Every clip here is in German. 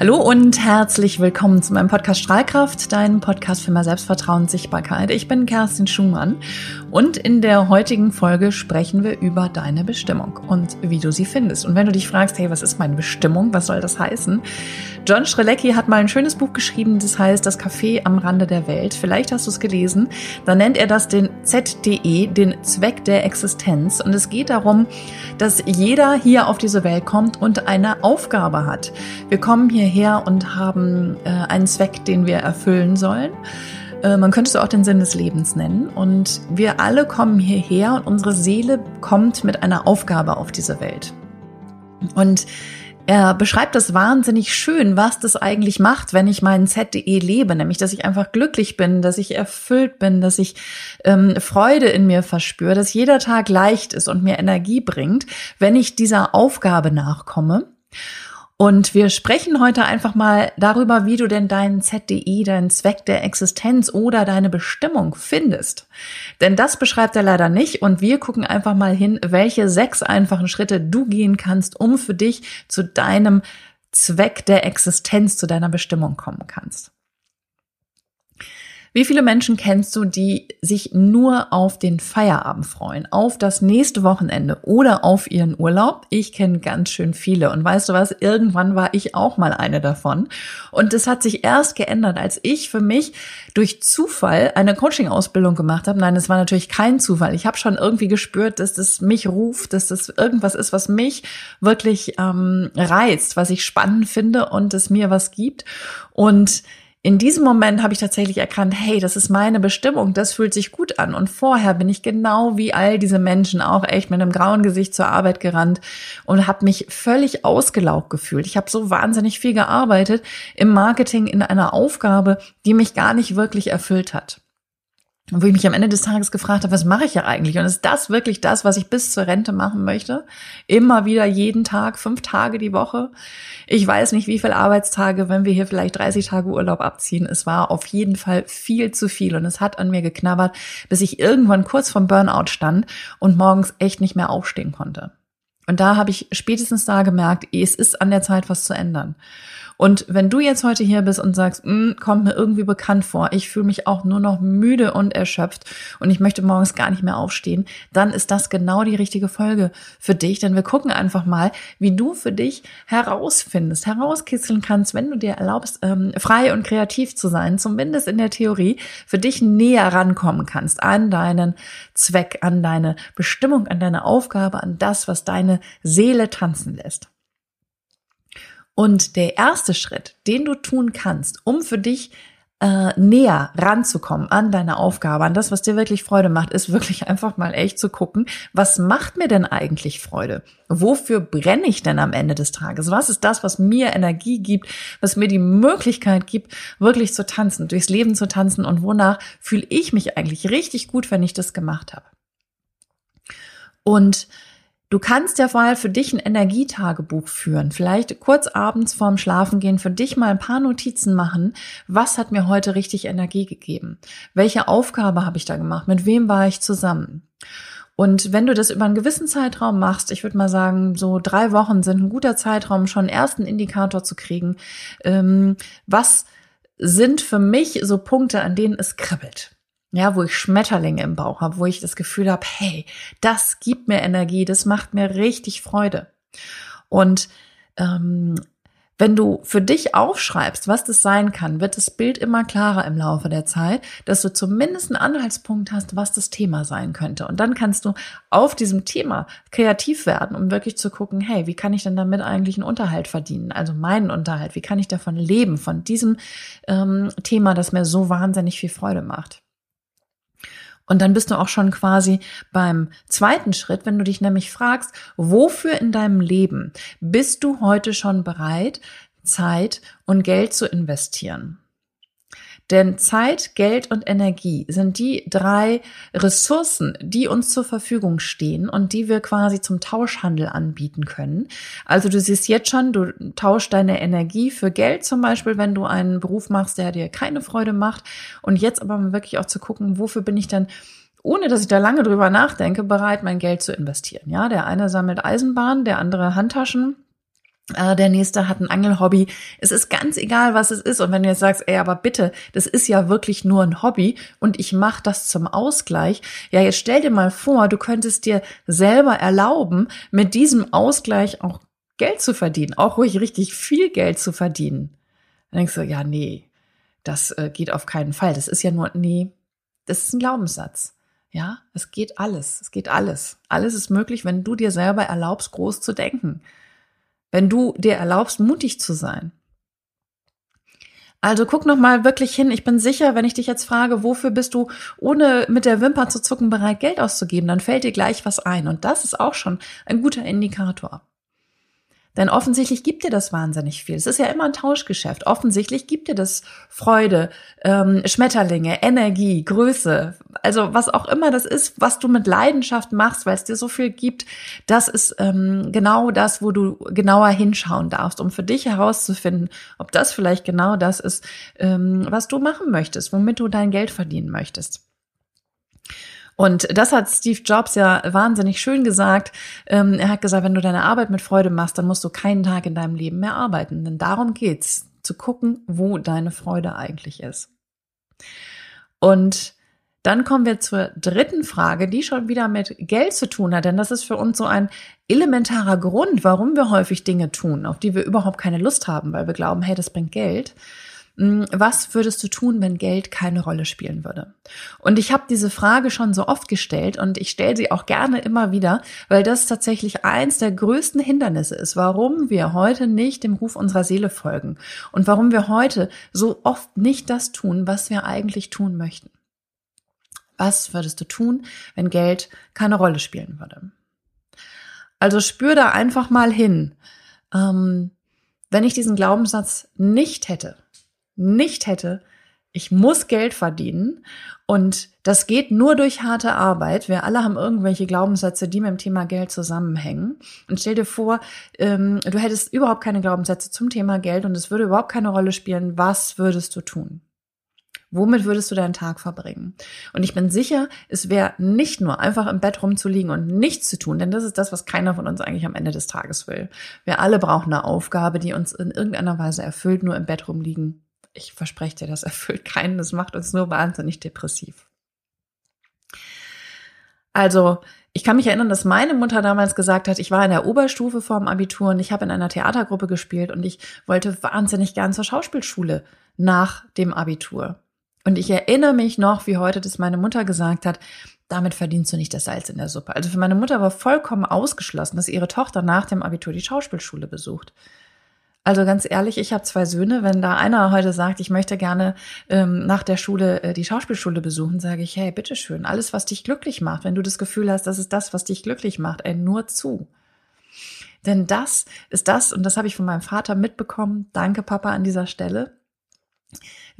Hallo und herzlich willkommen zu meinem Podcast Strahlkraft, deinem Podcast für mehr Selbstvertrauen und Sichtbarkeit. Ich bin Kerstin Schumann und in der heutigen Folge sprechen wir über deine Bestimmung und wie du sie findest. Und wenn du dich fragst, hey, was ist meine Bestimmung? Was soll das heißen? John Strelecki hat mal ein schönes Buch geschrieben, das heißt Das Café am Rande der Welt. Vielleicht hast du es gelesen. Da nennt er das den ZDE, den Zweck der Existenz. Und es geht darum, dass jeder hier auf diese Welt kommt und eine Aufgabe hat. Wir kommen hier hierher und haben äh, einen Zweck, den wir erfüllen sollen. Äh, man könnte es auch den Sinn des Lebens nennen. Und wir alle kommen hierher und unsere Seele kommt mit einer Aufgabe auf diese Welt. Und er beschreibt das wahnsinnig schön, was das eigentlich macht, wenn ich meinen ZDE lebe, nämlich dass ich einfach glücklich bin, dass ich erfüllt bin, dass ich ähm, Freude in mir verspüre, dass jeder Tag leicht ist und mir Energie bringt, wenn ich dieser Aufgabe nachkomme. Und wir sprechen heute einfach mal darüber, wie du denn deinen ZDI, deinen Zweck der Existenz oder deine Bestimmung findest. Denn das beschreibt er leider nicht und wir gucken einfach mal hin, welche sechs einfachen Schritte du gehen kannst, um für dich zu deinem Zweck der Existenz, zu deiner Bestimmung kommen kannst. Wie viele Menschen kennst du, die sich nur auf den Feierabend freuen, auf das nächste Wochenende oder auf ihren Urlaub? Ich kenne ganz schön viele. Und weißt du was? Irgendwann war ich auch mal eine davon. Und das hat sich erst geändert, als ich für mich durch Zufall eine Coaching-Ausbildung gemacht habe. Nein, es war natürlich kein Zufall. Ich habe schon irgendwie gespürt, dass das mich ruft, dass das irgendwas ist, was mich wirklich ähm, reizt, was ich spannend finde und es mir was gibt. Und in diesem Moment habe ich tatsächlich erkannt, hey, das ist meine Bestimmung, das fühlt sich gut an. Und vorher bin ich genau wie all diese Menschen auch echt mit einem grauen Gesicht zur Arbeit gerannt und habe mich völlig ausgelaugt gefühlt. Ich habe so wahnsinnig viel gearbeitet im Marketing in einer Aufgabe, die mich gar nicht wirklich erfüllt hat wo ich mich am Ende des Tages gefragt habe, was mache ich ja eigentlich? Und ist das wirklich das, was ich bis zur Rente machen möchte? Immer wieder jeden Tag, fünf Tage die Woche. Ich weiß nicht, wie viele Arbeitstage, wenn wir hier vielleicht 30 Tage Urlaub abziehen. Es war auf jeden Fall viel zu viel und es hat an mir geknabbert, bis ich irgendwann kurz vom Burnout stand und morgens echt nicht mehr aufstehen konnte. Und da habe ich spätestens da gemerkt, es ist an der Zeit, was zu ändern. Und wenn du jetzt heute hier bist und sagst, hm, kommt mir irgendwie bekannt vor, ich fühle mich auch nur noch müde und erschöpft und ich möchte morgens gar nicht mehr aufstehen, dann ist das genau die richtige Folge für dich. Denn wir gucken einfach mal, wie du für dich herausfindest, herauskitzeln kannst, wenn du dir erlaubst, ähm, frei und kreativ zu sein, zumindest in der Theorie, für dich näher rankommen kannst an deinen Zweck, an deine Bestimmung, an deine Aufgabe, an das, was deine Seele tanzen lässt. Und der erste Schritt, den du tun kannst, um für dich äh, näher ranzukommen an deine Aufgabe, an das, was dir wirklich Freude macht, ist wirklich einfach mal echt zu gucken, was macht mir denn eigentlich Freude? Wofür brenne ich denn am Ende des Tages? Was ist das, was mir Energie gibt, was mir die Möglichkeit gibt, wirklich zu tanzen, durchs Leben zu tanzen und wonach fühle ich mich eigentlich richtig gut, wenn ich das gemacht habe? Und Du kannst ja vorher für dich ein Energietagebuch führen. Vielleicht kurz abends vorm Schlafengehen für dich mal ein paar Notizen machen. Was hat mir heute richtig Energie gegeben? Welche Aufgabe habe ich da gemacht? Mit wem war ich zusammen? Und wenn du das über einen gewissen Zeitraum machst, ich würde mal sagen, so drei Wochen sind ein guter Zeitraum, schon einen ersten Indikator zu kriegen. Ähm, was sind für mich so Punkte, an denen es kribbelt? Ja, wo ich Schmetterlinge im Bauch habe, wo ich das Gefühl habe, hey, das gibt mir Energie, das macht mir richtig Freude. Und ähm, wenn du für dich aufschreibst, was das sein kann, wird das Bild immer klarer im Laufe der Zeit, dass du zumindest einen Anhaltspunkt hast, was das Thema sein könnte. Und dann kannst du auf diesem Thema kreativ werden, um wirklich zu gucken, hey, wie kann ich denn damit eigentlich einen Unterhalt verdienen? Also meinen Unterhalt, wie kann ich davon leben, von diesem ähm, Thema, das mir so wahnsinnig viel Freude macht. Und dann bist du auch schon quasi beim zweiten Schritt, wenn du dich nämlich fragst, wofür in deinem Leben bist du heute schon bereit, Zeit und Geld zu investieren? Denn Zeit, Geld und Energie sind die drei Ressourcen, die uns zur Verfügung stehen und die wir quasi zum Tauschhandel anbieten können. Also du siehst jetzt schon, du tauschst deine Energie für Geld zum Beispiel, wenn du einen Beruf machst, der dir keine Freude macht. Und jetzt aber wirklich auch zu gucken, wofür bin ich denn ohne dass ich da lange drüber nachdenke, bereit, mein Geld zu investieren. Ja, der eine sammelt Eisenbahn, der andere Handtaschen der nächste hat ein Angelhobby. Es ist ganz egal, was es ist. Und wenn du jetzt sagst, ey, aber bitte, das ist ja wirklich nur ein Hobby und ich mache das zum Ausgleich. Ja, jetzt stell dir mal vor, du könntest dir selber erlauben, mit diesem Ausgleich auch Geld zu verdienen, auch ruhig richtig viel Geld zu verdienen. Dann denkst du, ja, nee, das äh, geht auf keinen Fall. Das ist ja nur, nee, das ist ein Glaubenssatz. Ja, es geht alles. Es geht alles. Alles ist möglich, wenn du dir selber erlaubst, groß zu denken. Wenn du dir erlaubst, mutig zu sein. Also guck noch mal wirklich hin. Ich bin sicher, wenn ich dich jetzt frage, wofür bist du ohne mit der Wimper zu zucken bereit, Geld auszugeben, dann fällt dir gleich was ein. Und das ist auch schon ein guter Indikator. Denn offensichtlich gibt dir das wahnsinnig viel. Es ist ja immer ein Tauschgeschäft. Offensichtlich gibt dir das Freude, ähm, Schmetterlinge, Energie, Größe, also was auch immer das ist, was du mit Leidenschaft machst, weil es dir so viel gibt. Das ist ähm, genau das, wo du genauer hinschauen darfst, um für dich herauszufinden, ob das vielleicht genau das ist, ähm, was du machen möchtest, womit du dein Geld verdienen möchtest. Und das hat Steve Jobs ja wahnsinnig schön gesagt. Ähm, er hat gesagt, wenn du deine Arbeit mit Freude machst, dann musst du keinen Tag in deinem Leben mehr arbeiten. Denn darum geht's, zu gucken, wo deine Freude eigentlich ist. Und dann kommen wir zur dritten Frage, die schon wieder mit Geld zu tun hat, denn das ist für uns so ein elementarer Grund, warum wir häufig Dinge tun, auf die wir überhaupt keine Lust haben, weil wir glauben, hey, das bringt Geld. Hm, was würdest du tun, wenn Geld keine Rolle spielen würde? Und ich habe diese Frage schon so oft gestellt und ich stelle sie auch gerne immer wieder, weil das tatsächlich eins der größten Hindernisse ist, warum wir heute nicht dem Ruf unserer Seele folgen und warum wir heute so oft nicht das tun, was wir eigentlich tun möchten. Was würdest du tun, wenn Geld keine Rolle spielen würde? Also spür da einfach mal hin. Ähm, wenn ich diesen Glaubenssatz nicht hätte, nicht hätte, ich muss Geld verdienen und das geht nur durch harte Arbeit. Wir alle haben irgendwelche Glaubenssätze, die mit dem Thema Geld zusammenhängen. Und stell dir vor, ähm, du hättest überhaupt keine Glaubenssätze zum Thema Geld und es würde überhaupt keine Rolle spielen. Was würdest du tun? Womit würdest du deinen Tag verbringen? Und ich bin sicher, es wäre nicht nur einfach im Bett rumzuliegen und nichts zu tun, denn das ist das, was keiner von uns eigentlich am Ende des Tages will. Wir alle brauchen eine Aufgabe, die uns in irgendeiner Weise erfüllt, nur im Bett rumliegen ich verspreche dir, das erfüllt keinen, das macht uns nur wahnsinnig depressiv. Also, ich kann mich erinnern, dass meine Mutter damals gesagt hat, ich war in der Oberstufe vorm Abitur und ich habe in einer Theatergruppe gespielt und ich wollte wahnsinnig gern zur Schauspielschule nach dem Abitur. Und ich erinnere mich noch, wie heute das meine Mutter gesagt hat, damit verdienst du nicht das Salz in der Suppe. Also für meine Mutter war vollkommen ausgeschlossen, dass ihre Tochter nach dem Abitur die Schauspielschule besucht. Also ganz ehrlich, ich habe zwei Söhne. Wenn da einer heute sagt, ich möchte gerne ähm, nach der Schule äh, die Schauspielschule besuchen, sage ich, hey, bitteschön, alles, was dich glücklich macht, wenn du das Gefühl hast, das ist das, was dich glücklich macht, ey, nur zu. Denn das ist das, und das habe ich von meinem Vater mitbekommen. Danke, Papa, an dieser Stelle.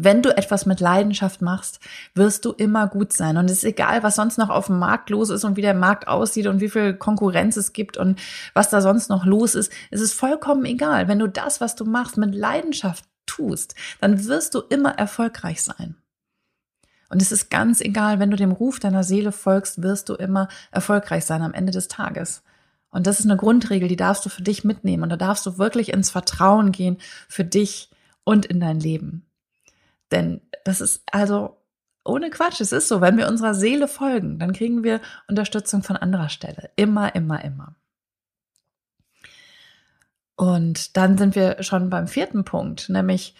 Wenn du etwas mit Leidenschaft machst, wirst du immer gut sein. Und es ist egal, was sonst noch auf dem Markt los ist und wie der Markt aussieht und wie viel Konkurrenz es gibt und was da sonst noch los ist. Es ist vollkommen egal. Wenn du das, was du machst, mit Leidenschaft tust, dann wirst du immer erfolgreich sein. Und es ist ganz egal, wenn du dem Ruf deiner Seele folgst, wirst du immer erfolgreich sein am Ende des Tages. Und das ist eine Grundregel, die darfst du für dich mitnehmen. Und da darfst du wirklich ins Vertrauen gehen für dich und in dein Leben. Denn das ist also ohne Quatsch, es ist so, wenn wir unserer Seele folgen, dann kriegen wir Unterstützung von anderer Stelle. Immer, immer, immer. Und dann sind wir schon beim vierten Punkt, nämlich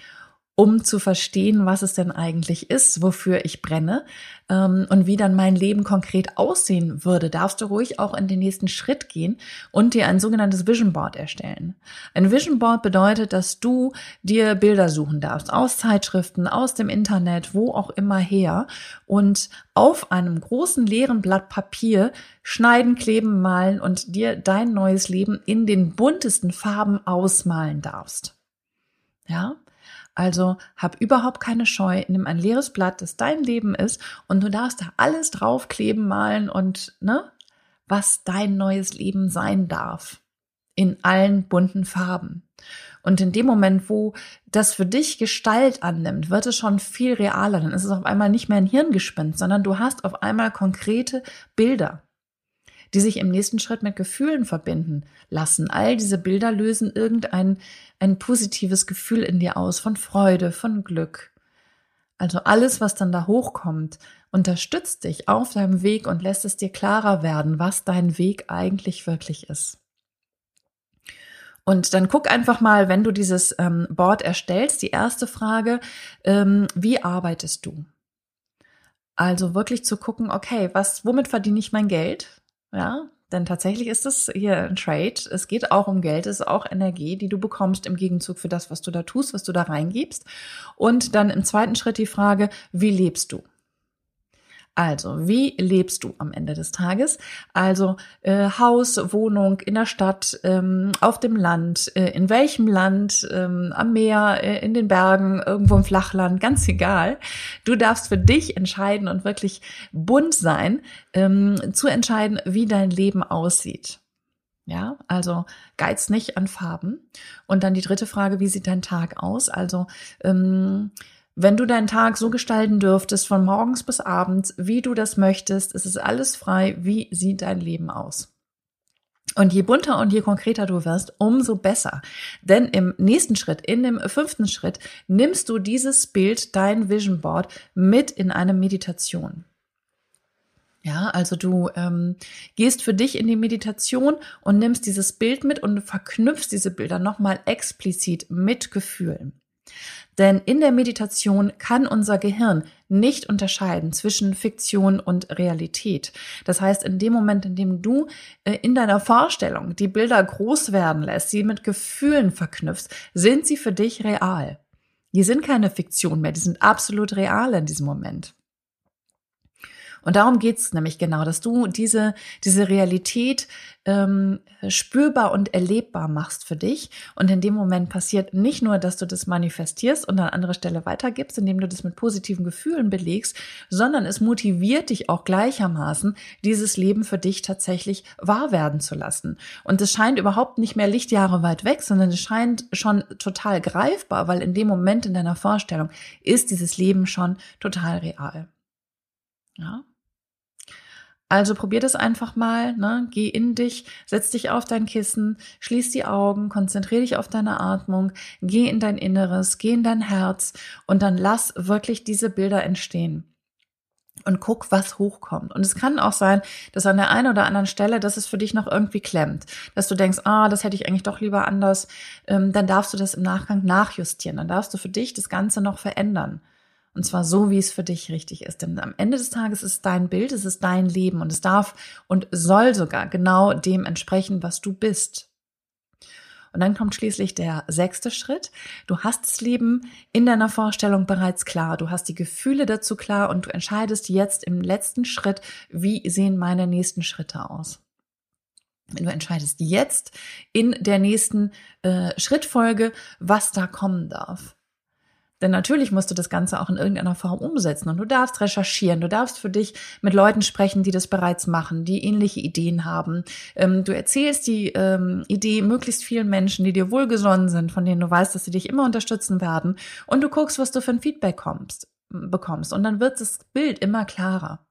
um zu verstehen, was es denn eigentlich ist, wofür ich brenne ähm, und wie dann mein Leben konkret aussehen würde, darfst du ruhig auch in den nächsten Schritt gehen und dir ein sogenanntes Vision Board erstellen. Ein Vision Board bedeutet, dass du dir Bilder suchen darfst aus Zeitschriften, aus dem Internet, wo auch immer her und auf einem großen leeren Blatt Papier schneiden, kleben, malen und dir dein neues Leben in den buntesten Farben ausmalen darfst. Ja, also hab überhaupt keine Scheu, nimm ein leeres Blatt, das dein Leben ist, und du darfst da alles draufkleben, malen und, ne, was dein neues Leben sein darf. In allen bunten Farben. Und in dem Moment, wo das für dich Gestalt annimmt, wird es schon viel realer. Dann ist es auf einmal nicht mehr ein Hirngespinst, sondern du hast auf einmal konkrete Bilder. Die sich im nächsten Schritt mit Gefühlen verbinden lassen. All diese Bilder lösen irgendein ein positives Gefühl in dir aus von Freude, von Glück. Also alles, was dann da hochkommt, unterstützt dich auf deinem Weg und lässt es dir klarer werden, was dein Weg eigentlich wirklich ist. Und dann guck einfach mal, wenn du dieses ähm, Board erstellst, die erste Frage, ähm, wie arbeitest du? Also wirklich zu gucken, okay, was, womit verdiene ich mein Geld? Ja, denn tatsächlich ist es hier ein Trade. Es geht auch um Geld, es ist auch Energie, die du bekommst im Gegenzug für das, was du da tust, was du da reingibst. Und dann im zweiten Schritt die Frage, wie lebst du? Also, wie lebst du am Ende des Tages? Also äh, Haus, Wohnung in der Stadt, ähm, auf dem Land, äh, in welchem Land, ähm, am Meer, äh, in den Bergen, irgendwo im Flachland, ganz egal. Du darfst für dich entscheiden und wirklich bunt sein, ähm, zu entscheiden, wie dein Leben aussieht. Ja, also geiz nicht an Farben. Und dann die dritte Frage, wie sieht dein Tag aus? Also ähm, wenn du deinen Tag so gestalten dürftest, von morgens bis abends, wie du das möchtest, es ist alles frei, wie sieht dein Leben aus? Und je bunter und je konkreter du wirst, umso besser. Denn im nächsten Schritt, in dem fünften Schritt, nimmst du dieses Bild, dein Vision Board, mit in eine Meditation. Ja, also du ähm, gehst für dich in die Meditation und nimmst dieses Bild mit und verknüpfst diese Bilder nochmal explizit mit Gefühlen. Denn in der Meditation kann unser Gehirn nicht unterscheiden zwischen Fiktion und Realität. Das heißt, in dem Moment, in dem du äh, in deiner Vorstellung die Bilder groß werden lässt, sie mit Gefühlen verknüpfst, sind sie für dich real. Die sind keine Fiktion mehr, die sind absolut real in diesem Moment. Und darum geht's nämlich genau, dass du diese, diese Realität ähm, spürbar und erlebbar machst für dich. Und in dem Moment passiert nicht nur, dass du das manifestierst und an andere Stelle weitergibst, indem du das mit positiven Gefühlen belegst, sondern es motiviert dich auch gleichermaßen, dieses Leben für dich tatsächlich wahr werden zu lassen. Und es scheint überhaupt nicht mehr Lichtjahre weit weg, sondern es scheint schon total greifbar, weil in dem Moment in deiner Vorstellung ist dieses Leben schon total real. Ja. Also probier das einfach mal, ne? Geh in dich, setz dich auf dein Kissen, schließ die Augen, konzentrier dich auf deine Atmung, geh in dein Inneres, geh in dein Herz und dann lass wirklich diese Bilder entstehen. Und guck, was hochkommt. Und es kann auch sein, dass an der einen oder anderen Stelle, dass es für dich noch irgendwie klemmt, dass du denkst, ah, das hätte ich eigentlich doch lieber anders. Ähm, dann darfst du das im Nachgang nachjustieren. Dann darfst du für dich das Ganze noch verändern. Und zwar so, wie es für dich richtig ist. Denn am Ende des Tages ist es dein Bild, es ist dein Leben und es darf und soll sogar genau dem entsprechen, was du bist. Und dann kommt schließlich der sechste Schritt. Du hast das Leben in deiner Vorstellung bereits klar. Du hast die Gefühle dazu klar und du entscheidest jetzt im letzten Schritt, wie sehen meine nächsten Schritte aus. Du entscheidest jetzt in der nächsten äh, Schrittfolge, was da kommen darf. Denn natürlich musst du das Ganze auch in irgendeiner Form umsetzen und du darfst recherchieren, du darfst für dich mit Leuten sprechen, die das bereits machen, die ähnliche Ideen haben. Ähm, du erzählst die ähm, Idee möglichst vielen Menschen, die dir wohlgesonnen sind, von denen du weißt, dass sie dich immer unterstützen werden und du guckst, was du für ein Feedback kommst, bekommst und dann wird das Bild immer klarer.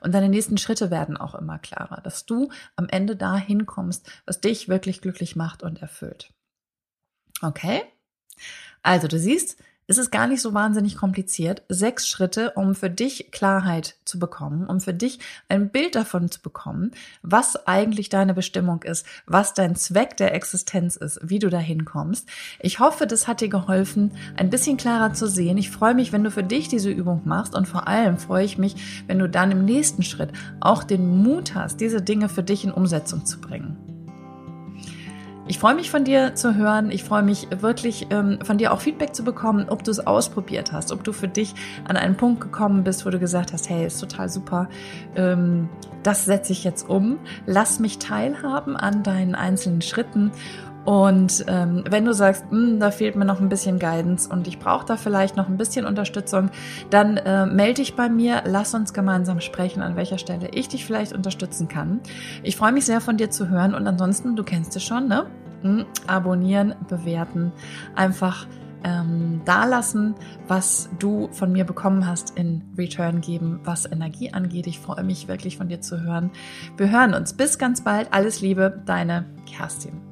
Und deine nächsten Schritte werden auch immer klarer, dass du am Ende dahin kommst, was dich wirklich glücklich macht und erfüllt. Okay? Also du siehst, es ist gar nicht so wahnsinnig kompliziert. Sechs Schritte, um für dich Klarheit zu bekommen, um für dich ein Bild davon zu bekommen, was eigentlich deine Bestimmung ist, was dein Zweck der Existenz ist, wie du dahin kommst. Ich hoffe, das hat dir geholfen, ein bisschen klarer zu sehen. Ich freue mich, wenn du für dich diese Übung machst und vor allem freue ich mich, wenn du dann im nächsten Schritt auch den Mut hast, diese Dinge für dich in Umsetzung zu bringen. Ich freue mich von dir zu hören. Ich freue mich wirklich ähm, von dir auch Feedback zu bekommen, ob du es ausprobiert hast, ob du für dich an einen Punkt gekommen bist, wo du gesagt hast, hey, ist total super. Ähm, das setze ich jetzt um. Lass mich teilhaben an deinen einzelnen Schritten. Und ähm, wenn du sagst, hm, da fehlt mir noch ein bisschen Guidance und ich brauche da vielleicht noch ein bisschen Unterstützung, dann äh, melde dich bei mir, lass uns gemeinsam sprechen, an welcher Stelle ich dich vielleicht unterstützen kann. Ich freue mich sehr von dir zu hören und ansonsten, du kennst es schon, ne? Hm, abonnieren, bewerten, einfach ähm, dalassen, was du von mir bekommen hast, in Return geben, was Energie angeht. Ich freue mich wirklich von dir zu hören. Wir hören uns. Bis ganz bald. Alles Liebe, deine Kerstin.